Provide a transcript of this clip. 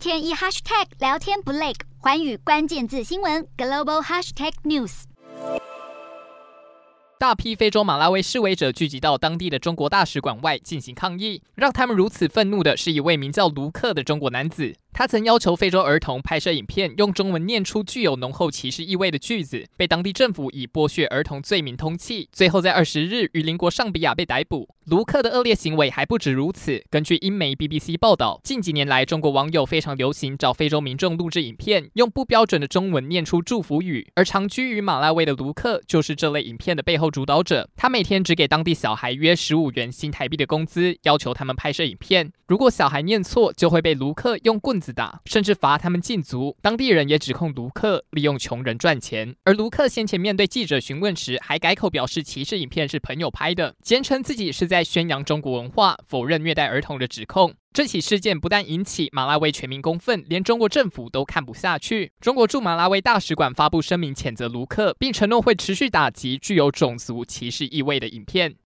天一 hashtag 聊天不累，环宇关键字新闻 global hashtag news。大批非洲马拉维示威者聚集到当地的中国大使馆外进行抗议，让他们如此愤怒的是一位名叫卢克的中国男子。他曾要求非洲儿童拍摄影片，用中文念出具有浓厚歧视意味的句子，被当地政府以剥削儿童罪名通缉。最后在二十日于邻国尚比亚被逮捕。卢克的恶劣行为还不止如此。根据英媒 BBC 报道，近几年来，中国网友非常流行找非洲民众录制影片，用不标准的中文念出祝福语。而长居于马拉维的卢克就是这类影片的背后主导者。他每天只给当地小孩约十五元新台币的工资，要求他们拍摄影片。如果小孩念错，就会被卢克用棍棍子打，甚至罚他们禁足。当地人也指控卢克利用穷人赚钱。而卢克先前面对记者询问时，还改口表示歧视影片是朋友拍的，坚称自己是在宣扬中国文化，否认虐待儿童的指控。这起事件不但引起马拉维全民公愤，连中国政府都看不下去。中国驻马拉维大使馆发布声明谴责卢克，并承诺会持续打击具有种族歧视意味的影片。